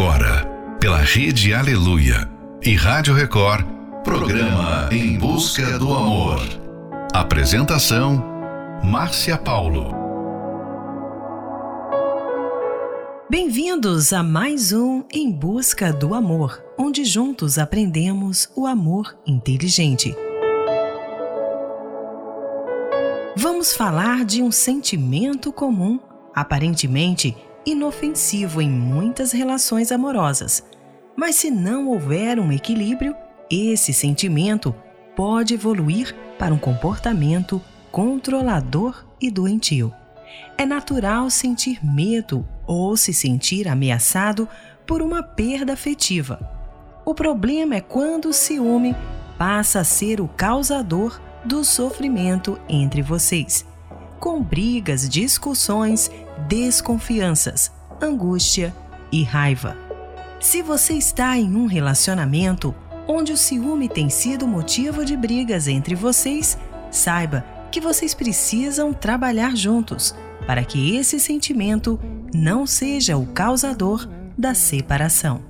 agora, pela Rede Aleluia e Rádio Record, programa Em Busca do Amor. Apresentação: Márcia Paulo. Bem-vindos a mais um Em Busca do Amor, onde juntos aprendemos o amor inteligente. Vamos falar de um sentimento comum, aparentemente inofensivo em muitas relações amorosas. Mas se não houver um equilíbrio, esse sentimento pode evoluir para um comportamento controlador e doentio. É natural sentir medo ou se sentir ameaçado por uma perda afetiva. O problema é quando o ciúme passa a ser o causador do sofrimento entre vocês com brigas, discussões, desconfianças, angústia e raiva. Se você está em um relacionamento onde o ciúme tem sido motivo de brigas entre vocês, saiba que vocês precisam trabalhar juntos para que esse sentimento não seja o causador da separação.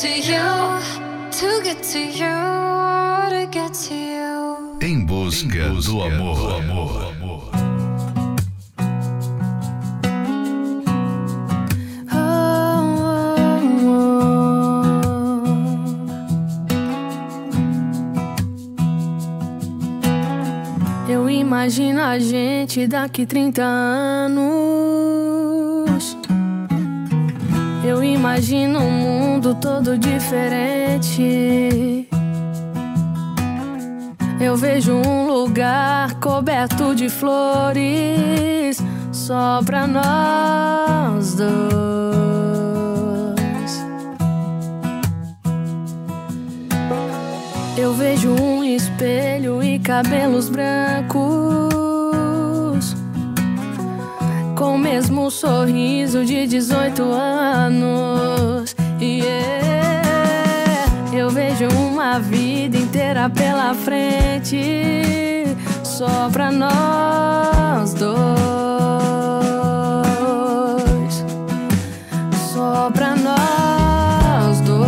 to you, to get to you, to get to you. Em busca, em busca do amor. Do amor. Do amor. Imagina a gente daqui 30 anos eu imagino um mundo todo diferente. Eu vejo um lugar coberto de flores só pra nós dois. Eu vejo um espelho e cabelos brancos com o mesmo sorriso de 18 anos. Yeah. Eu vejo uma vida inteira pela frente só pra nós dois. Só pra nós dois.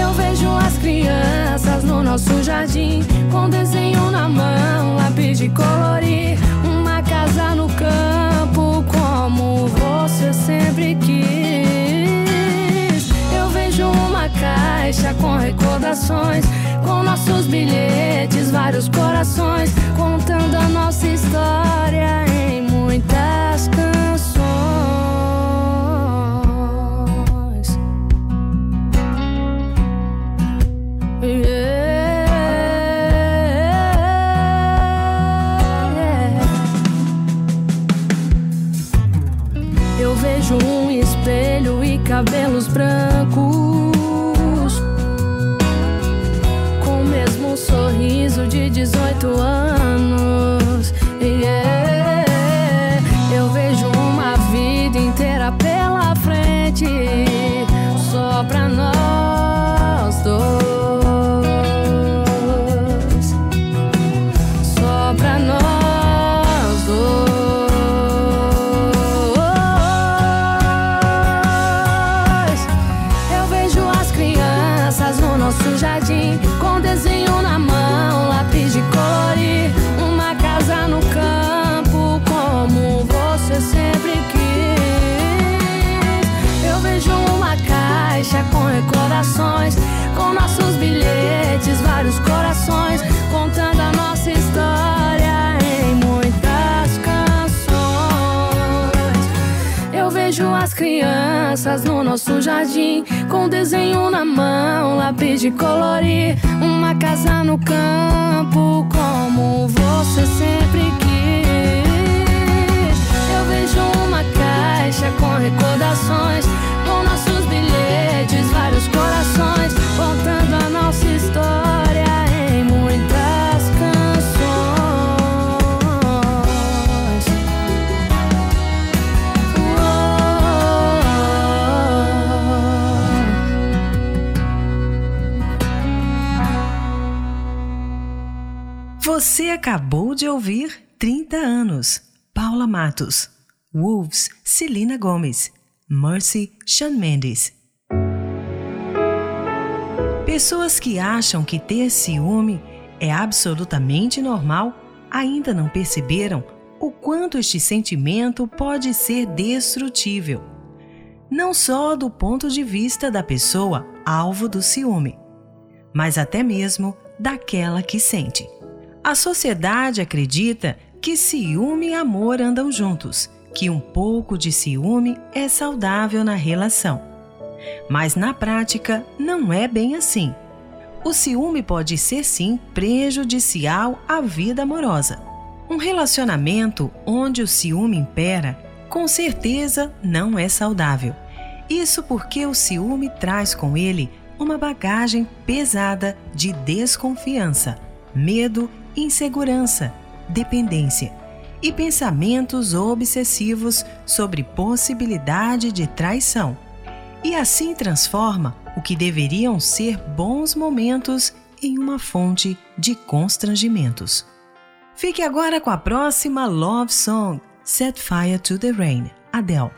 Eu vejo as crianças nosso jardim, com desenho na mão, lápis de colorir, uma casa no campo, como você sempre quis. Eu vejo uma caixa com recordações, com nossos bilhetes, vários corações, contando a nossa história em muitas canções. Cabelos brancos. Com o mesmo sorriso de 18 anos. Crianças no nosso jardim, com desenho na mão, lápis de colorir, uma casa no campo, como você sempre quis. Acabou de ouvir 30 anos. Paula Matos. Wolves, Celina Gomes. Mercy, Sean Mendes. Pessoas que acham que ter ciúme é absolutamente normal ainda não perceberam o quanto este sentimento pode ser destrutível. Não só do ponto de vista da pessoa alvo do ciúme, mas até mesmo daquela que sente. A sociedade acredita que ciúme e amor andam juntos, que um pouco de ciúme é saudável na relação. Mas na prática não é bem assim. O ciúme pode ser sim prejudicial à vida amorosa. Um relacionamento onde o ciúme impera, com certeza não é saudável. Isso porque o ciúme traz com ele uma bagagem pesada de desconfiança, medo, insegurança, dependência e pensamentos obsessivos sobre possibilidade de traição. E assim transforma o que deveriam ser bons momentos em uma fonte de constrangimentos. Fique agora com a próxima Love Song, Set Fire to the Rain, Adele.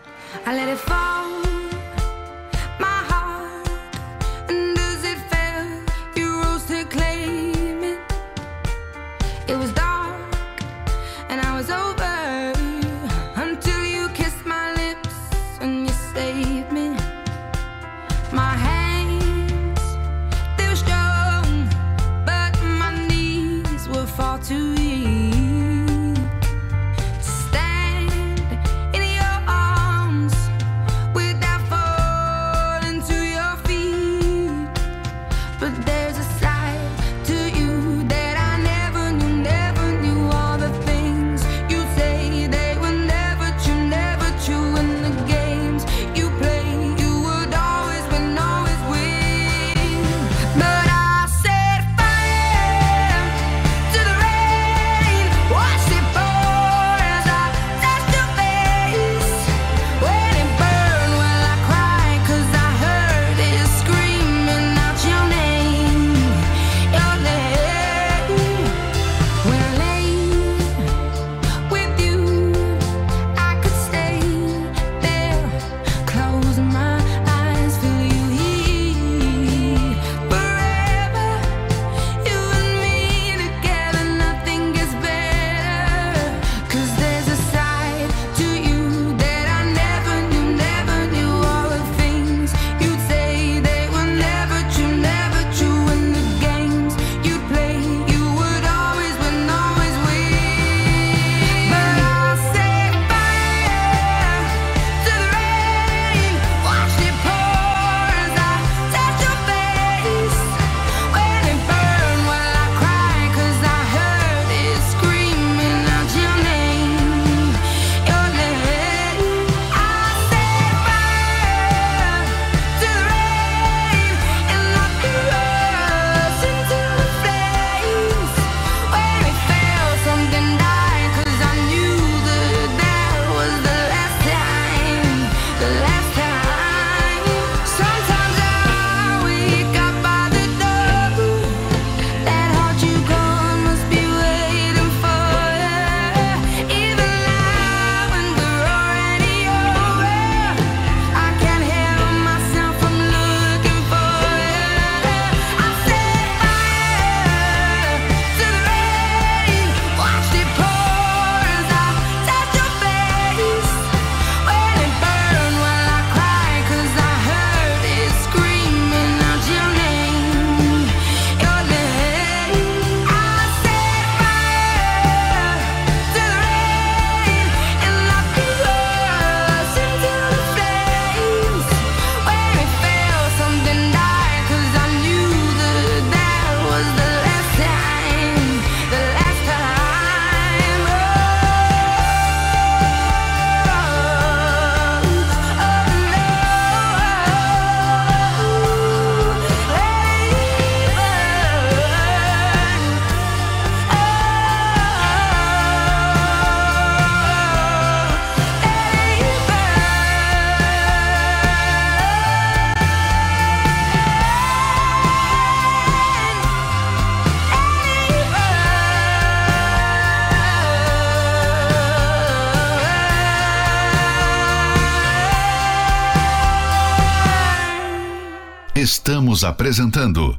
Estamos apresentando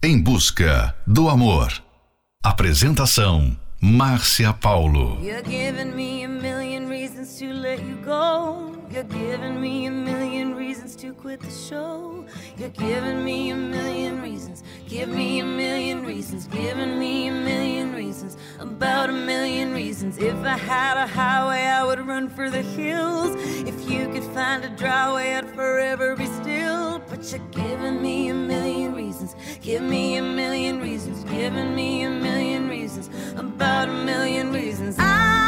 Em Busca do Amor. Apresentação Márcia Paulo. You're giving me a million reasons to let you go. You're giving me a million reasons to quit the show. You're giving me a million reasons. Give me a million reasons. Giving me a million reasons. About a million reasons. If I had a highway, I would run for the hills. If you could find a dry I'd forever be still. But you're giving me a million reasons. Give me a million reasons. Giving me a million reasons. About a million reasons. I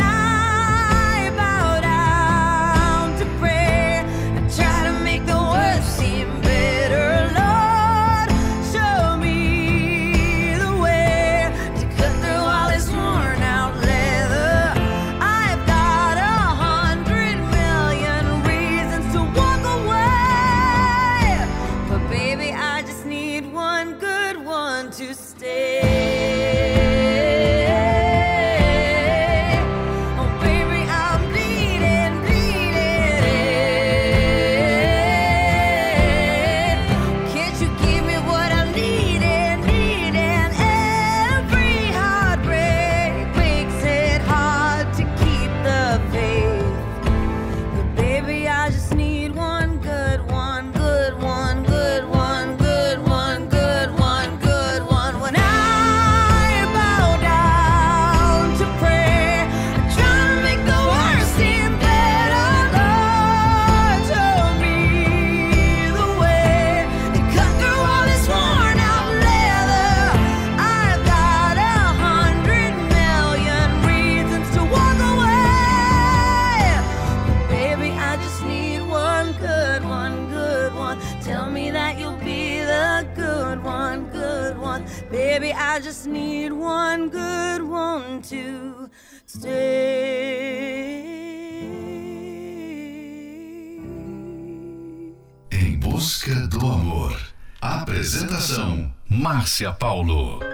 Márcia Paulo.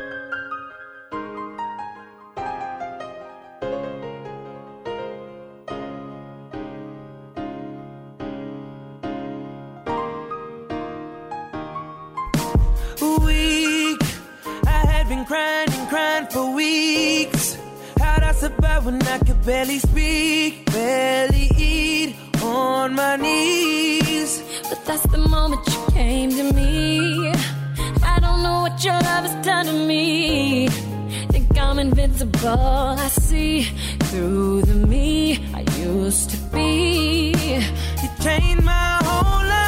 What your love has done to me. Think I'm invincible. I see through the me I used to be. You changed my whole life.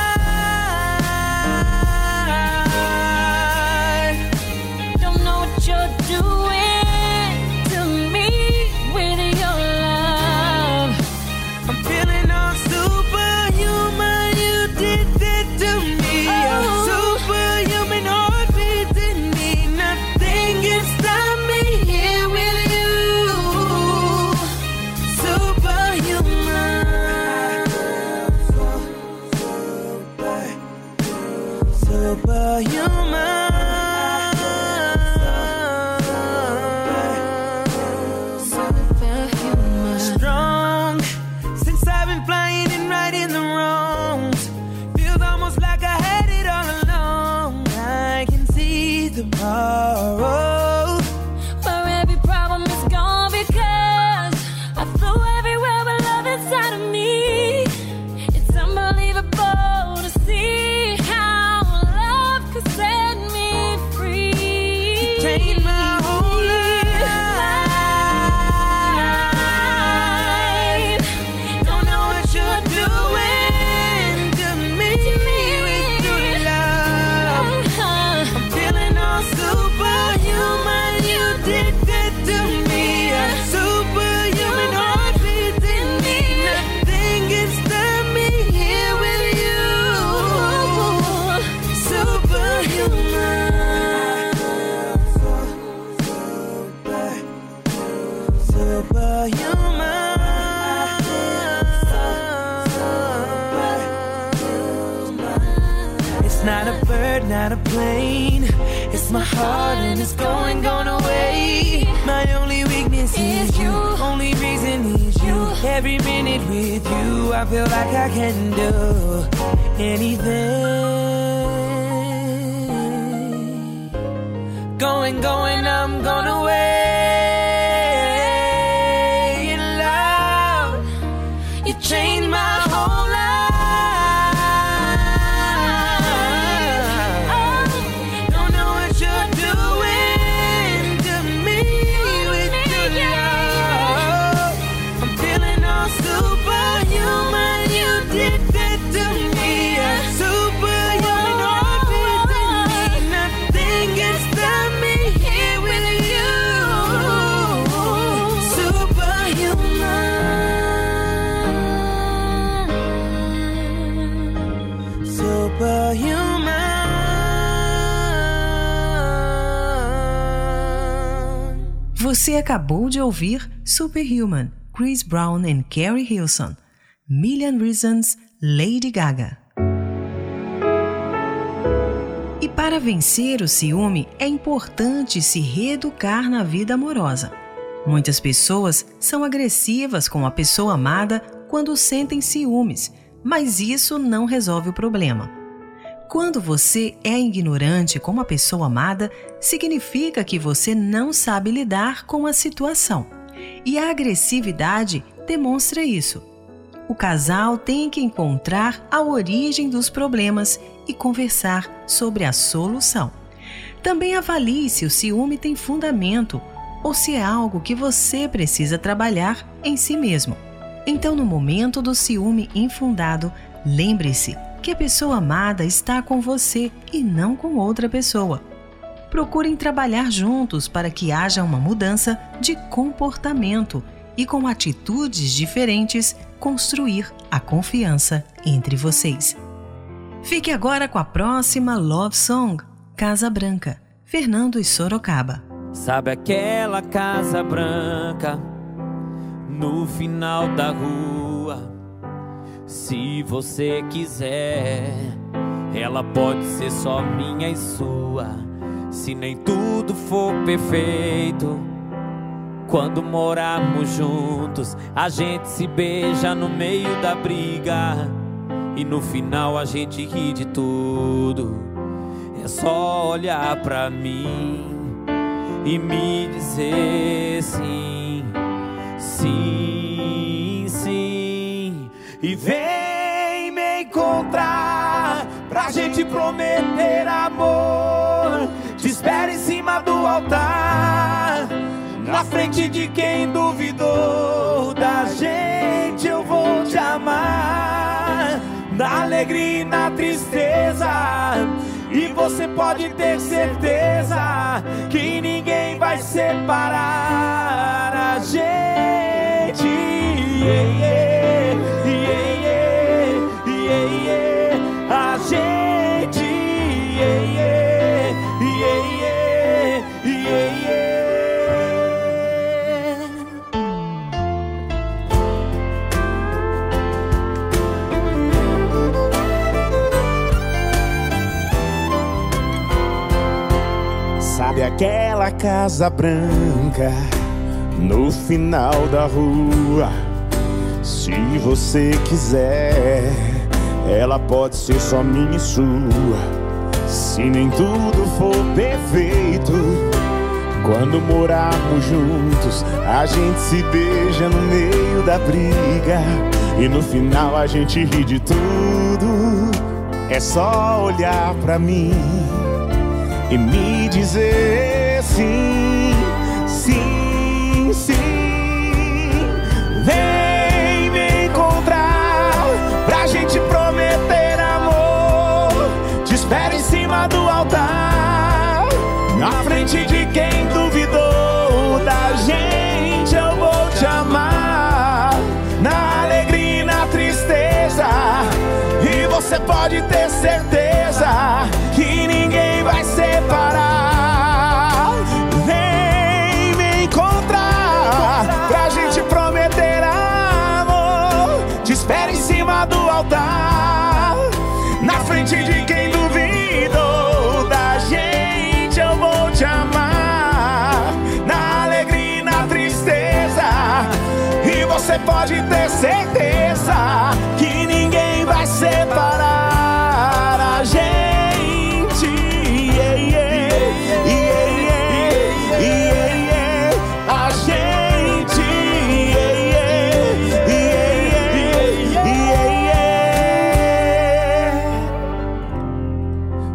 Not a bird, not a plane. It's my heart and it's going, going away. My only weakness is, you. Only reason is you. Every minute with you, I feel like I can do anything. Going, going, I'm going away. Você acabou de ouvir Superhuman, Chris Brown e Carrie Hilson. Million Reasons, Lady Gaga. E para vencer o ciúme, é importante se reeducar na vida amorosa. Muitas pessoas são agressivas com a pessoa amada quando sentem ciúmes, mas isso não resolve o problema. Quando você é ignorante com uma pessoa amada, significa que você não sabe lidar com a situação. E a agressividade demonstra isso. O casal tem que encontrar a origem dos problemas e conversar sobre a solução. Também avalie se o ciúme tem fundamento ou se é algo que você precisa trabalhar em si mesmo. Então, no momento do ciúme infundado, lembre-se que a pessoa amada está com você e não com outra pessoa. Procurem trabalhar juntos para que haja uma mudança de comportamento e, com atitudes diferentes, construir a confiança entre vocês. Fique agora com a próxima Love Song, Casa Branca, Fernando e Sorocaba. Sabe aquela casa branca no final da rua? Se você quiser, ela pode ser só minha e sua. Se nem tudo for perfeito, quando morarmos juntos, a gente se beija no meio da briga. E no final a gente ri de tudo. É só olhar pra mim e me dizer sim, sim. E vem me encontrar pra gente prometer amor. Te espero em cima do altar, na frente de quem duvidou da gente. Eu vou te amar, na alegria e na tristeza. E você pode ter certeza que ninguém vai separar a gente. Yeah, yeah, yeah. A gente. Sabe aquela casa branca no final da rua? Se você quiser, ela pode ser só minha e sua. Se nem tudo for perfeito, quando morarmos juntos, a gente se beija no meio da briga. E no final a gente ri de tudo. É só olhar pra mim e me dizer sim, sim, sim. Vem me encontrar pra gente prometer amor. Te espero em cima do altar, na frente de quem duvidou da gente. Eu vou te amar, na alegria e na tristeza. E você pode ter certeza certeza que ninguém vai separar a gente. Yeah, yeah, yeah, yeah. A gente. Yeah, yeah, yeah.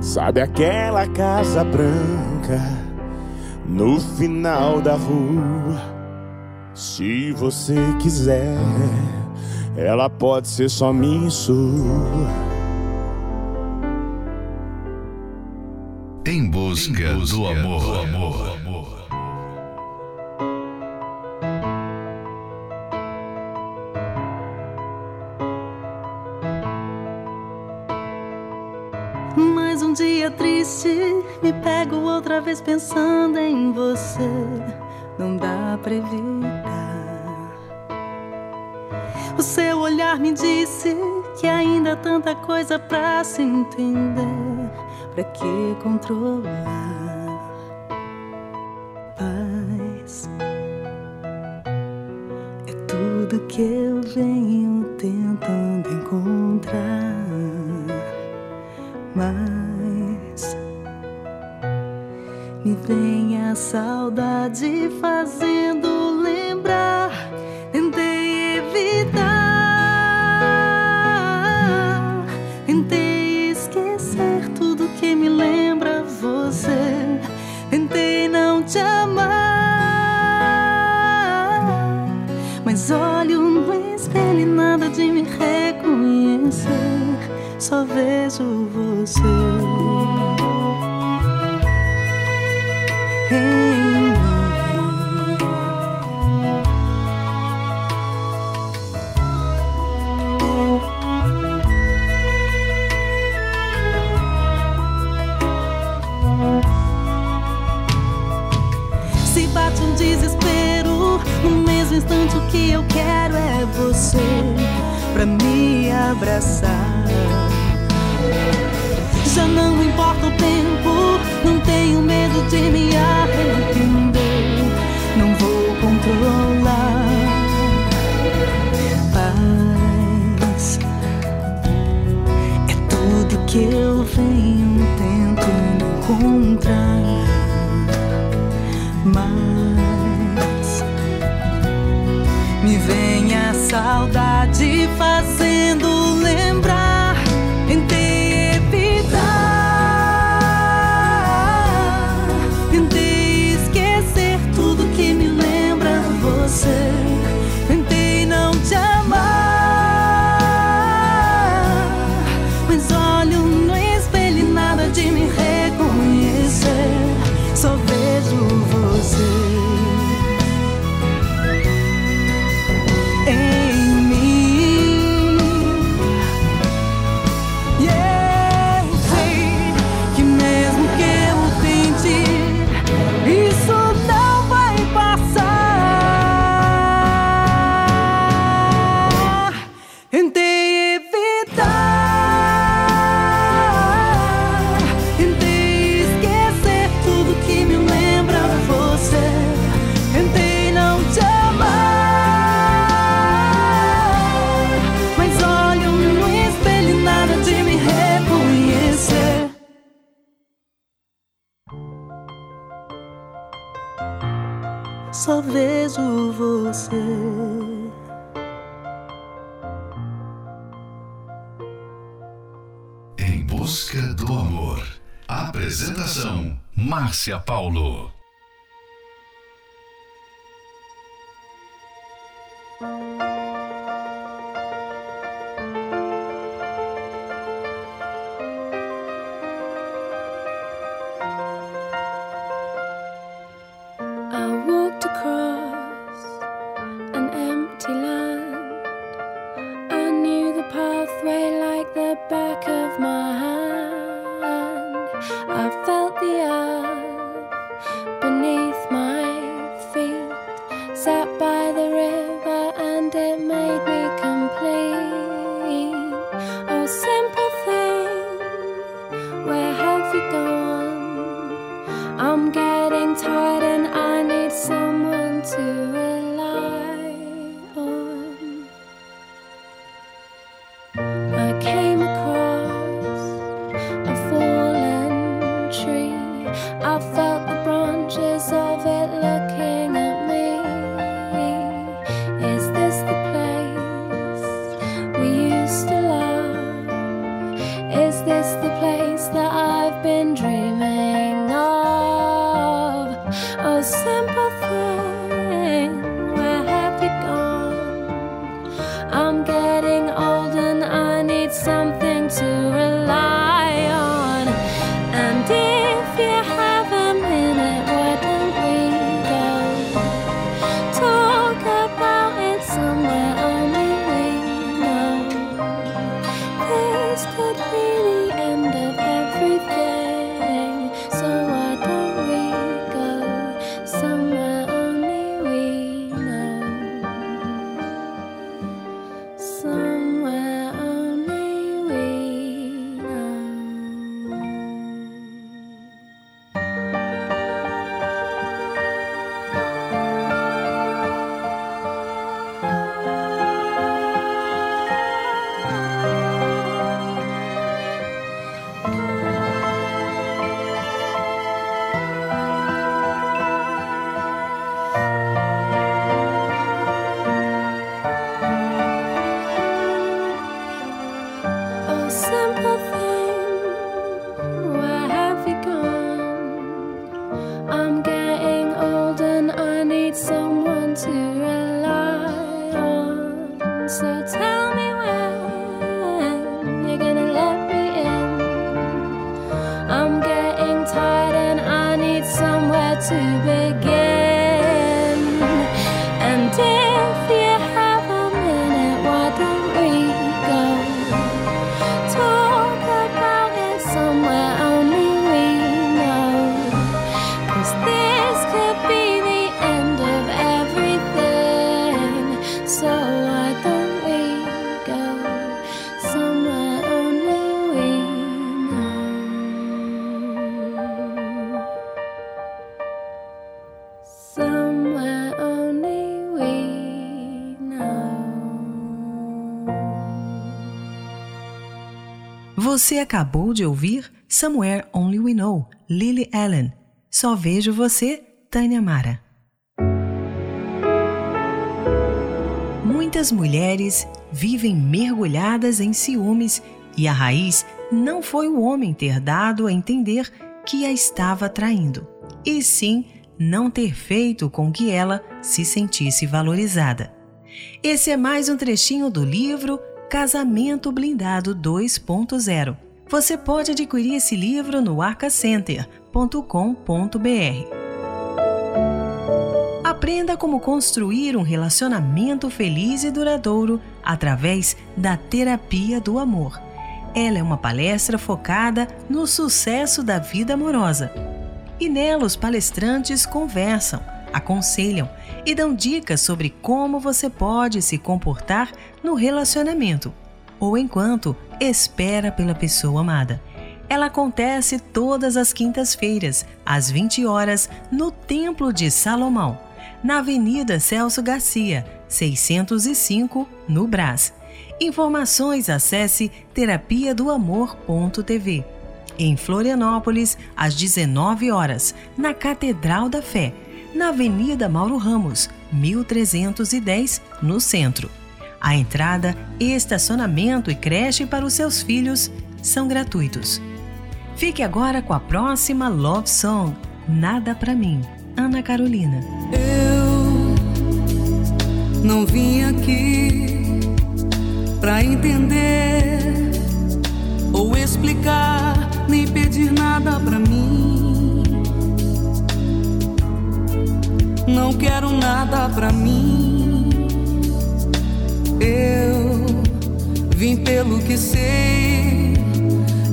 Sabe aquela casa branca no final da rua? Se você quiser, ela pode ser só minha e sua. Em busca, do amor. Mais um dia triste, me pego outra vez pensando em você. Não dá pra evitar. O seu olhar me disse que ainda há tanta coisa pra se entender. Pra que controlar? Paz é tudo que eu venho tentando encontrar. Mas me vem saudade fazendo lembrar. Tentei evitar, tentei esquecer tudo que me lembra você. Tentei não te amar, mas olho no espelho e nada de me reconhecer. Só vejo você. Se bate um desespero, no mesmo instante o que eu quero é você pra me abraçar. Já não importa o tempo, não tenho medo de me arrepender. Venho tentando encontrar. Mas me vem a saudade vejo você. Em busca do amor. Apresentação: Márcia Paulo. Você acabou de ouvir Somewhere Only We Know, Lily Allen. Só vejo você, Tânia Mara. Muitas mulheres vivem mergulhadas em ciúmes e a raiz não foi o homem ter dado a entender que a estava traindo, e sim não ter feito com que ela se sentisse valorizada. Esse é mais um trechinho do livro Casamento Blindado 2.0. Você pode adquirir esse livro no arcacenter.com.br. Aprenda como construir um relacionamento feliz e duradouro através da terapia do amor. Ela é uma palestra focada no sucesso da vida amorosa. E nela os palestrantes conversam, aconselham e dão dicas sobre como você pode se comportar no relacionamento ou enquanto espera pela pessoa amada. Ela acontece todas as quintas-feiras, às 20 horas, no Templo de Salomão, na Avenida Celso Garcia, 605, no Brás. Informações acesse terapia do amor.tv. Em Florianópolis, às 19 horas, na Catedral da Fé, na Avenida Mauro Ramos, 1310, no centro. A entrada, estacionamento e creche para os seus filhos são gratuitos. Fique agora com a próxima Love Song, Nada Pra Mim, Ana Carolina. Eu não vim aqui pra entender ou explicar, nem pedir nada pra mim. Não quero nada pra mim. Eu vim pelo que sei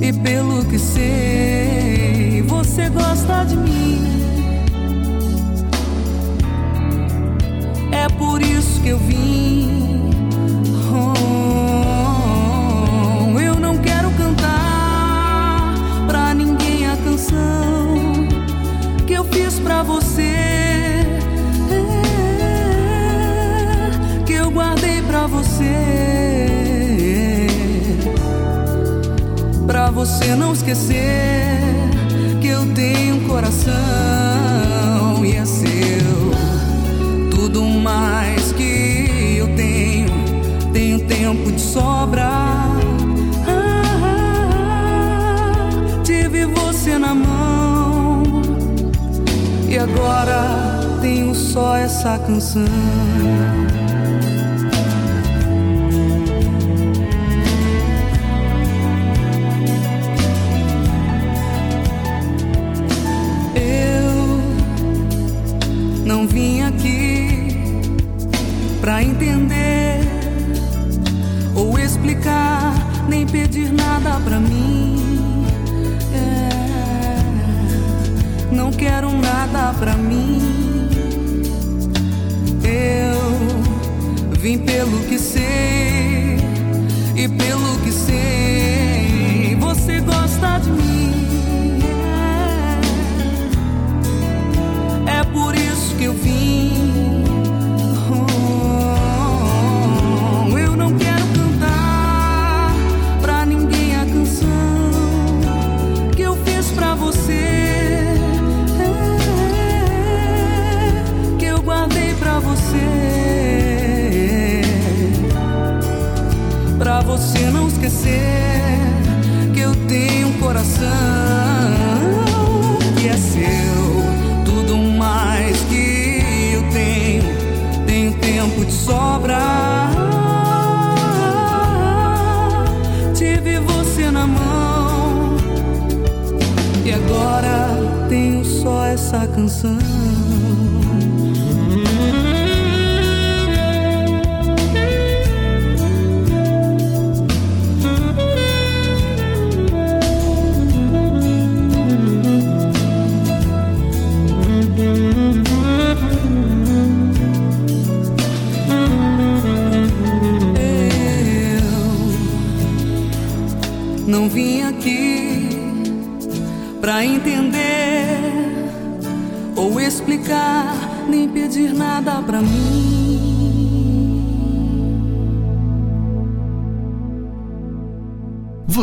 e pelo que sei, você gosta de mim. É por isso que eu vim. Soon. Coração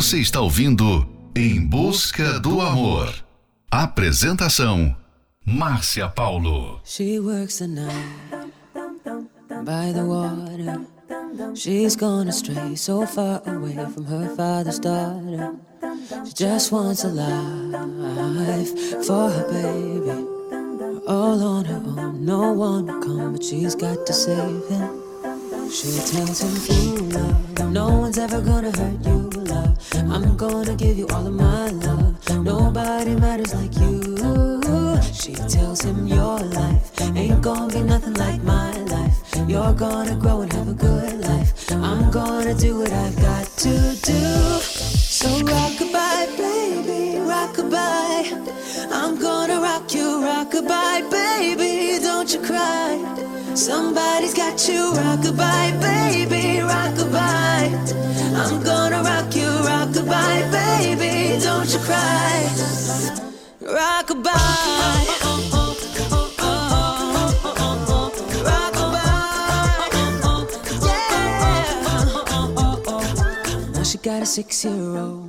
Você está ouvindo Em Busca do Amor. Apresentação: Márcia Paulo. She works the night by the water. She's gone astray, so far away from her father's daughter. She just wants a life for her baby. All on her own, no one will come, but she's got to save him. She tells him, You love, no one's ever gonna hurt you, love. I'm gonna give you all of my love. Nobody matters like you. She tells him, Your life ain't gonna be nothing like my life. You're gonna grow and have a good life. I'm gonna do what I've got to do. So rockabye, baby, rockabye. I'm gonna rock you, rockabye, baby. Don't you cry. Somebody's got you, rockabye, baby, rockabye. I'm gonna rock you, rockabye, baby. Don't you cry. Now she got a six year old,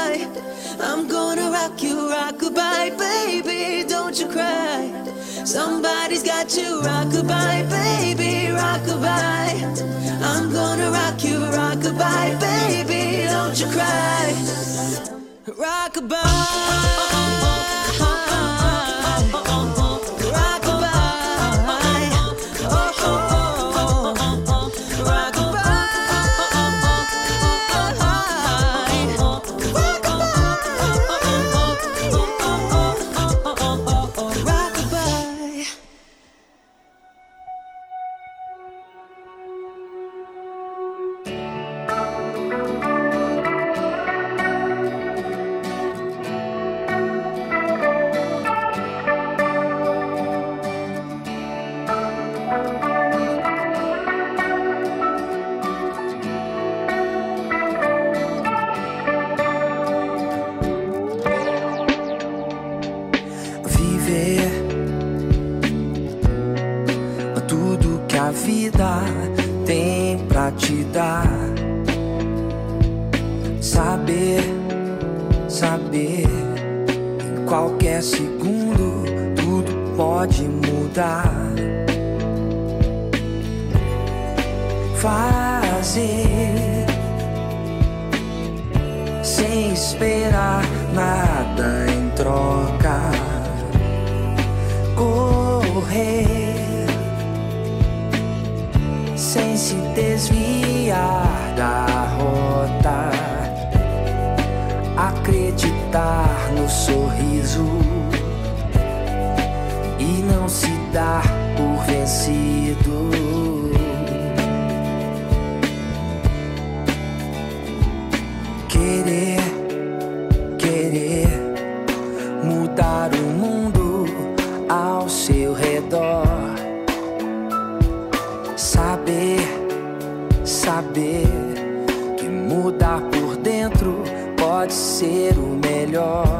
I'm gonna rock you, rock rockabye, baby. Don't you cry. Somebody's got you, rockabye, baby, rock rockabye. I'm gonna rock you, rock rockabye, baby. Don't you cry. Rock Rockabye. Segundo tudo pode mudar. Fazer sem esperar nada em troca. Correr sem se desviar da rota. Acreditar no sorriso dar por vencido. Querer, querer mudar o mundo ao seu redor. Saber, saber que mudar por dentro pode ser o melhor.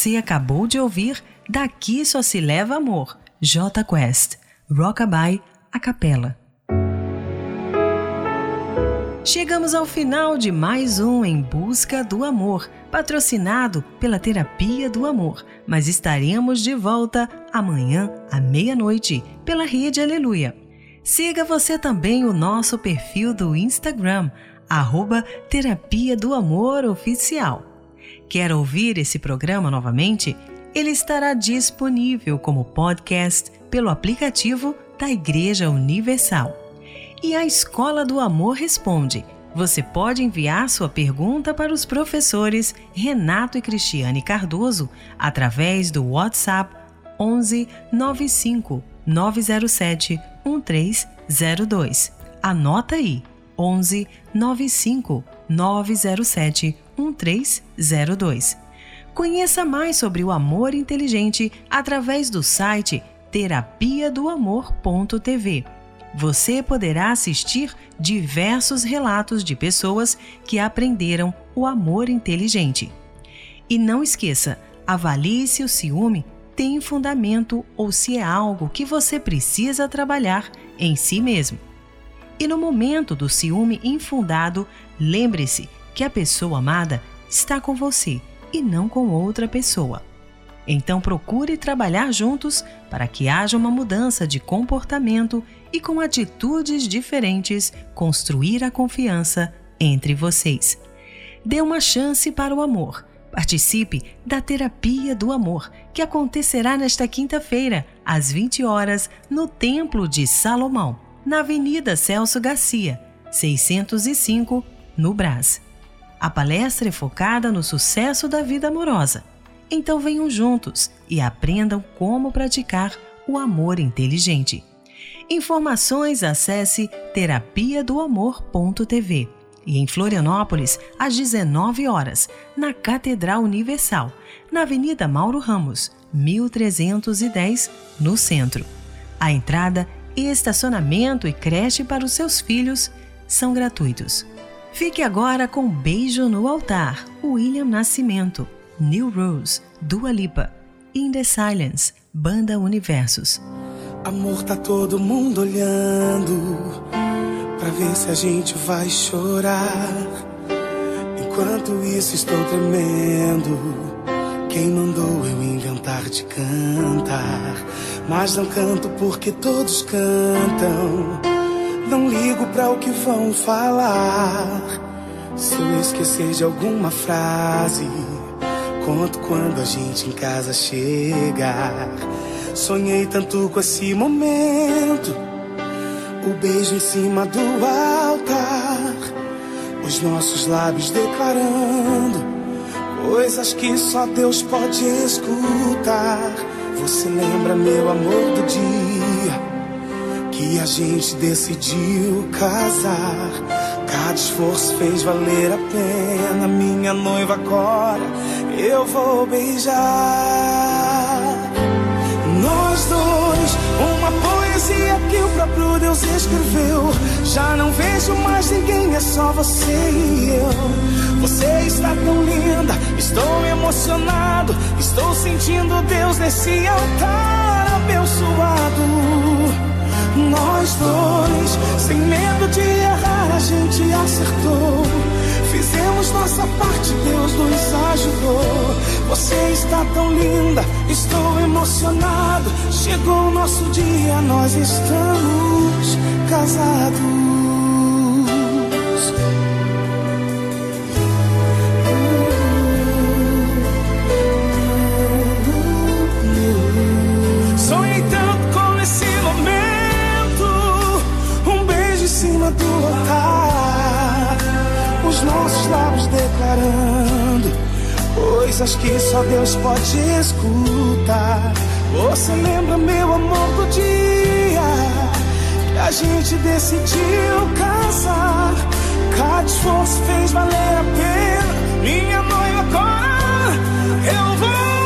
Você acabou de ouvir Daqui Só Se Leva Amor, J Quest, Rockabye, a capela. Chegamos ao final de mais um Em Busca do Amor, patrocinado pela Terapia do Amor, mas estaremos de volta amanhã à meia-noite pela Rede Aleluia. Siga você também o nosso perfil do Instagram, arroba Terapia do Amor Oficial. Quer ouvir esse programa novamente? Ele estará disponível como podcast pelo aplicativo da Igreja Universal. E a Escola do Amor responde. Você pode enviar sua pergunta para os professores Renato e Cristiane Cardoso através do WhatsApp 11 95 907 1302. Anota aí: 11 95 907 1302. Conheça mais sobre o amor inteligente através do site terapiadoamor.tv. Você poderá assistir diversos relatos de pessoas que aprenderam o amor inteligente. E não esqueça, avalie se o ciúme tem fundamento ou se é algo que você precisa trabalhar em si mesmo. E no momento do ciúme infundado, lembre-se que a pessoa amada está com você e não com outra pessoa. Então procure trabalhar juntos para que haja uma mudança de comportamento e com atitudes diferentes construir a confiança entre vocês. Dê uma chance para o amor. Participe da Terapia do Amor, que acontecerá nesta quinta-feira, às 20 horas, no Templo de Salomão, na Avenida Celso Garcia, 605, no Brás. A palestra é focada no sucesso da vida amorosa. Então venham juntos e aprendam como praticar o amor inteligente. Informações acesse terapiadoamor.tv e em Florianópolis às 19 horas, na Catedral Universal, na Avenida Mauro Ramos, 1310, no centro. A entrada, estacionamento e creche para os seus filhos são gratuitos. Fique agora com Beijo no Altar, William Nascimento, New Rose, Dua Lipa, In the Silence, Banda Universos. Amor, tá todo mundo olhando pra ver se a gente vai chorar. Enquanto isso, estou tremendo. Quem mandou eu inventar de cantar? Mas não canto porque todos cantam. Não ligo pra o que vão falar. Se eu esquecer de alguma frase, conto quando a gente em casa chegar. Sonhei tanto com esse momento. O beijo em cima do altar. Os nossos lábios declarando coisas que só Deus pode escutar. Você lembra, meu amor, do dia que a gente decidiu casar? Cada esforço fez valer a pena. Minha noiva agora eu vou beijar. Nós dois, uma poesia que o próprio Deus escreveu. Já não vejo mais ninguém, é só você e eu. Você está tão linda, estou emocionado. Estou sentindo Deus nesse altar abençoado. Nós dois, sem medo de errar, a gente acertou. Fizemos nossa parte, Deus nos ajudou. Você está tão linda, estou emocionado. Chegou o nosso dia, nós estamos casados. Os nossos lábios declarando coisas que só Deus pode escutar. Você lembra, meu amor, do dia que a gente decidiu casar? Cada esforço fez valer a pena. Minha noiva agora eu vou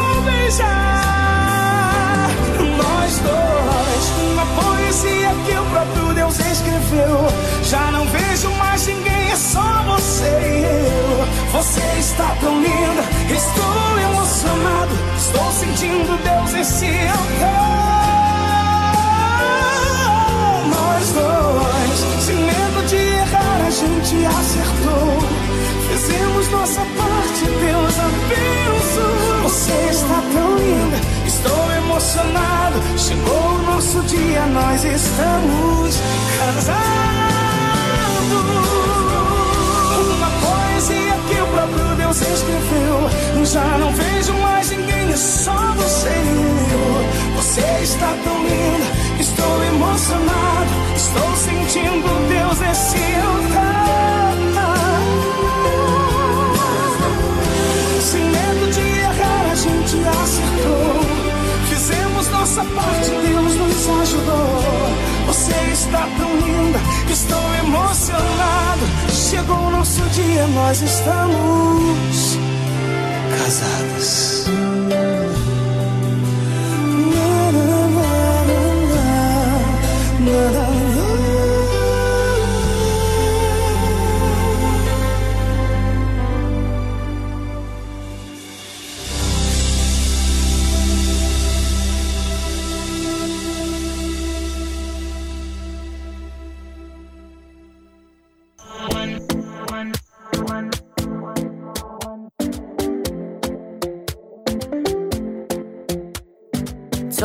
Você está tão linda, estou emocionado. Estou sentindo Deus nesse altar. Nós dois, sem medo de errar, a gente acertou. Fizemos nossa parte, Deus abençoou. Você está tão linda, estou emocionado. Chegou o nosso dia, nós estamos casados. Próprio Deus escreveu. Já não vejo mais ninguém, é só você e eu. Você está tão linda, estou emocionado. Estou sentindo Deus nesse altar. Sem medo de errar, a gente acertou. Fizemos nossa parte, Deus nos ajudou. Você está tão linda, estou emocionado. Chegou o nosso dia, nós estamos casados.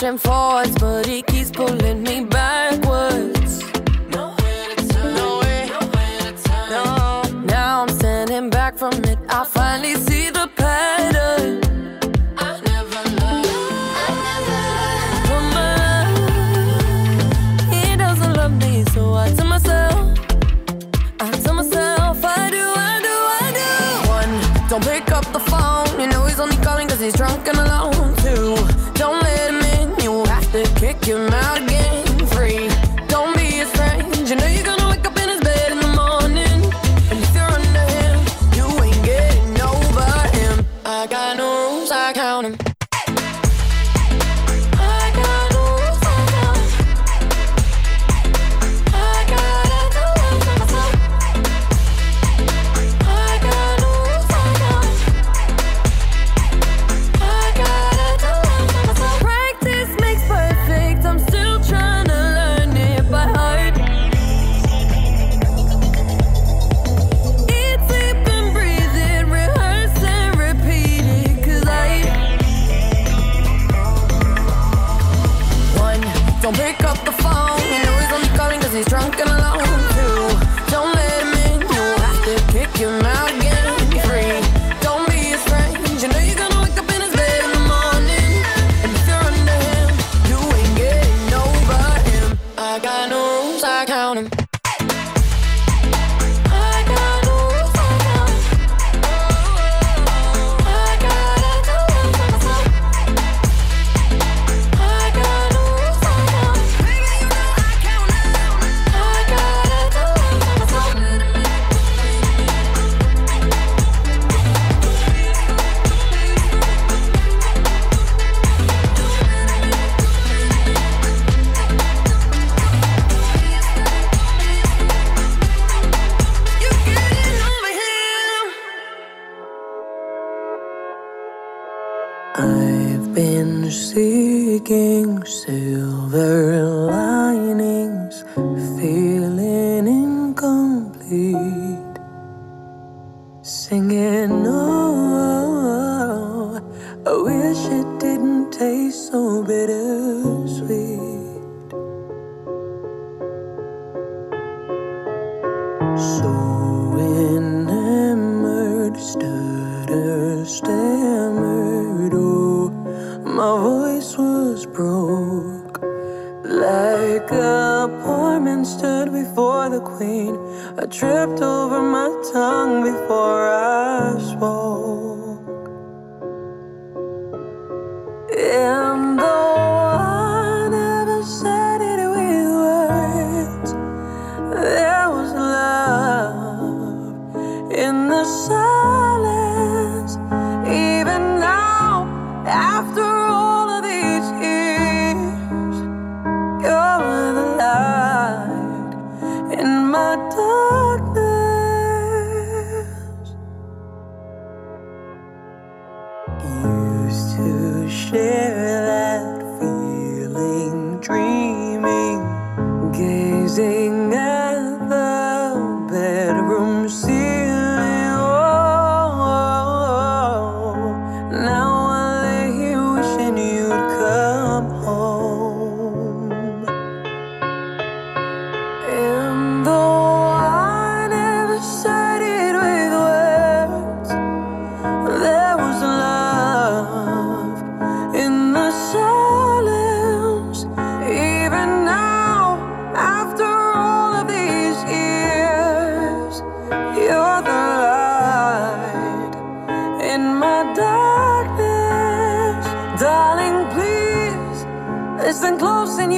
pushing forwards, but he to kick him heat singing oh, oh, oh, I wish it didn't taste so bittersweet. So enamored stutter stammered oh my voice was broke. Like a poor man stood before the tripped over my tongue before I spoke.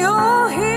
you here.